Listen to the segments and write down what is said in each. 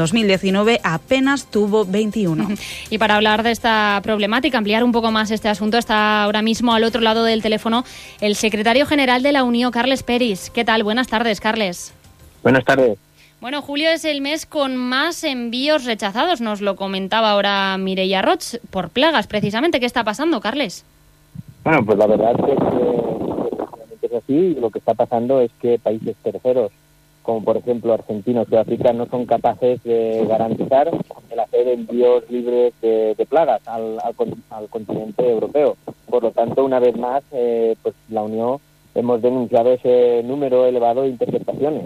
2019 apenas tuvo 21. Y para hablar de esta problemática, ampliar un poco más este asunto, está ahora mismo al otro lado del teléfono el secretario general de la Unión, Carles Peris. ¿Qué tal? Buenas tardes, Carles. Buenas tardes. Bueno, julio es el mes con más envíos rechazados, nos lo comentaba ahora Mireia Roch, por plagas precisamente. ¿Qué está pasando, Carles? Bueno, pues la verdad es que es así y lo que está pasando es que países terceros, como por ejemplo Argentina o Sudáfrica, no son capaces de garantizar el hacer envíos libres de, plagas al, al, continente europeo. Por lo tanto, una vez más, eh, pues la Unión hemos denunciado ese número elevado de interceptaciones.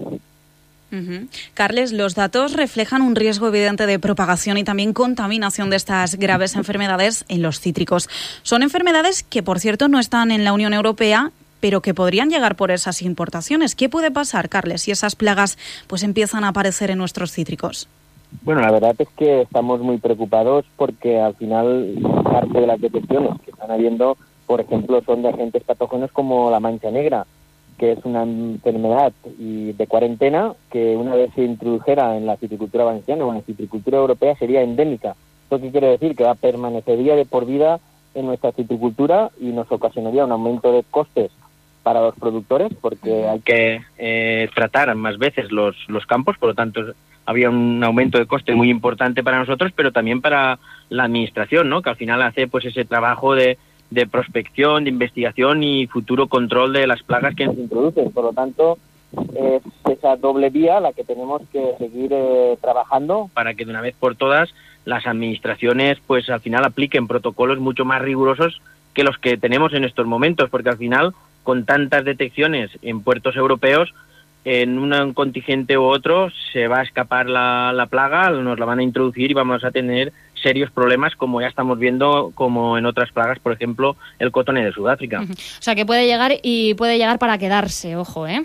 Carles, los datos reflejan un riesgo evidente de propagación y también contaminación de estas graves enfermedades en los cítricos. Son enfermedades que, por cierto, no están en la Unión Europea, pero que podrían llegar por esas importaciones. ¿Qué puede pasar, Carles, si esas plagas pues empiezan a aparecer en nuestros cítricos? Bueno, la verdad es que estamos muy preocupados porque al final parte de las detecciones que están habiendo, por ejemplo, son de agentes patógenos como la mancha negra, que es una enfermedad y de cuarentena que una vez se introdujera en la citricultura valenciana o en la citricultura europea sería endémica. ¿Esto qué quiere decir? Que permanecería de por vida en nuestra citricultura y nos ocasionaría un aumento de costes para los productores porque hay que eh, tratar más veces los, los campos, por lo tanto había un aumento de coste muy importante para nosotros, pero también para la administración, ¿no? que al final hace pues ese trabajo de de prospección, de investigación y futuro control de las plagas que se introducen. Por lo tanto, es esa doble vía la que tenemos que seguir eh, trabajando para que de una vez por todas las administraciones pues al final apliquen protocolos mucho más rigurosos que los que tenemos en estos momentos, porque al final con tantas detecciones en puertos europeos en un contingente u otro se va a escapar la, la plaga, nos la van a introducir y vamos a tener serios problemas como ya estamos viendo como en otras plagas, por ejemplo, el cotone de Sudáfrica. O sea, que puede llegar y puede llegar para quedarse, ojo, ¿eh?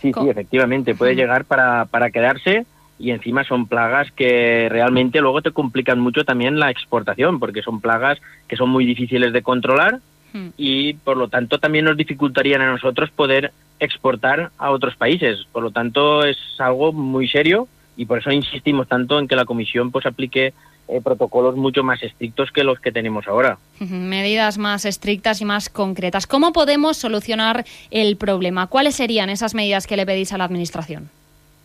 Sí, sí, efectivamente, puede llegar para, para quedarse y encima son plagas que realmente luego te complican mucho también la exportación, porque son plagas que son muy difíciles de controlar y por lo tanto también nos dificultarían a nosotros poder exportar a otros países. Por lo tanto es algo muy serio y por eso insistimos tanto en que la Comisión pues aplique eh, protocolos mucho más estrictos que los que tenemos ahora. Medidas más estrictas y más concretas. ¿Cómo podemos solucionar el problema? ¿Cuáles serían esas medidas que le pedís a la Administración?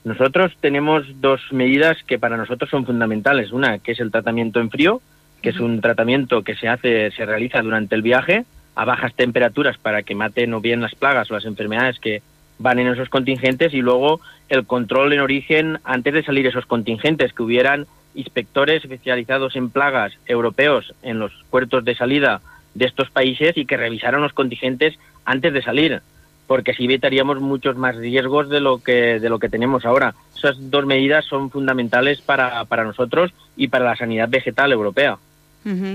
Nosotros tenemos dos medidas que para nosotros son fundamentales. Una, que es el tratamiento en frío, que es un tratamiento que se hace, se realiza durante el viaje a bajas temperaturas para que maten o bien las plagas o las enfermedades que van en esos contingentes y luego el control en origen antes de salir esos contingentes, que hubieran inspectores especializados en plagas europeos en los puertos de salida de estos países y que revisaran los contingentes antes de salir, porque así evitaríamos muchos más riesgos de lo que de lo que tenemos ahora. Esas dos medidas son fundamentales para, para nosotros y para la sanidad vegetal europea.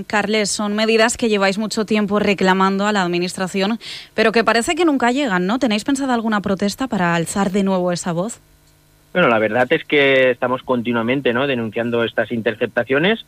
Carles, son medidas que lleváis mucho tiempo reclamando a la Administración, pero que parece que nunca llegan, ¿no? ¿Tenéis pensado alguna protesta para alzar de nuevo esa voz? Bueno, la verdad es que estamos continuamente denunciando estas interceptaciones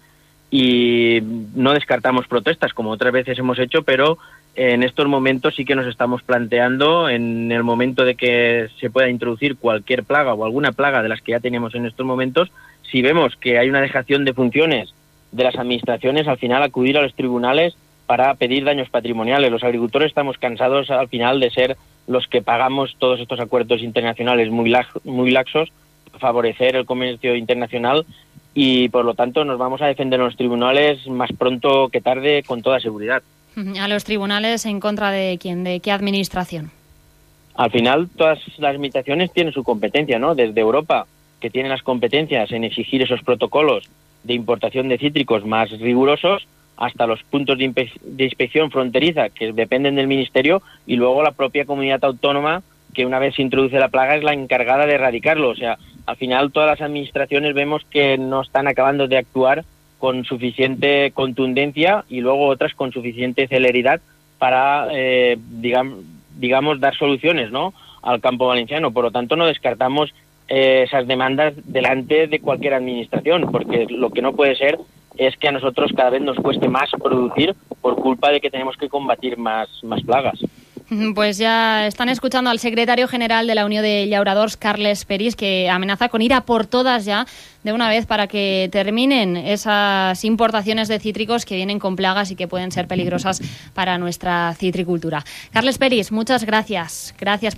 y no descartamos protestas como otras veces hemos hecho, pero en estos momentos sí que nos estamos planteando, en el momento de que se pueda introducir cualquier plaga o alguna plaga de las que ya tenemos en estos momentos, si vemos que hay una dejación de funciones de las administraciones, al final acudir a los tribunales para pedir daños patrimoniales. Los agricultores estamos cansados al final de ser los que pagamos todos estos acuerdos internacionales muy, muy laxos, favorecer el comercio internacional y por lo tanto nos vamos a defender en los tribunales más pronto que tarde con toda seguridad. A los tribunales en contra de quién, de qué administración. Al final todas las administraciones tienen su competencia, ¿no? Desde Europa, que tiene las competencias en exigir esos protocolos de importación de cítricos más rigurosos, hasta los puntos de, inspección fronteriza que dependen del Ministerio y luego la propia comunidad autónoma que una vez se introduce la plaga es la encargada de erradicarlo. O sea, al final todas las administraciones vemos que no están acabando de actuar con suficiente contundencia y luego otras con suficiente celeridad para, eh, digamos, digamos, dar soluciones ¿no? al campo valenciano. Por lo tanto, no descartamos eh, esas demandas delante de cualquier administración, porque lo que no puede ser es que a nosotros cada vez nos cueste más producir por culpa de que tenemos que combatir más, más plagas. Pues ya están escuchando al secretario general de la Unión de Llauradors, Carles Peris, que amenaza con ir a por todas ya de una vez para que terminen esas importaciones de cítricos que vienen con plagas y que pueden ser peligrosas para nuestra citricultura. Carles Peris, muchas gracias. Gracias.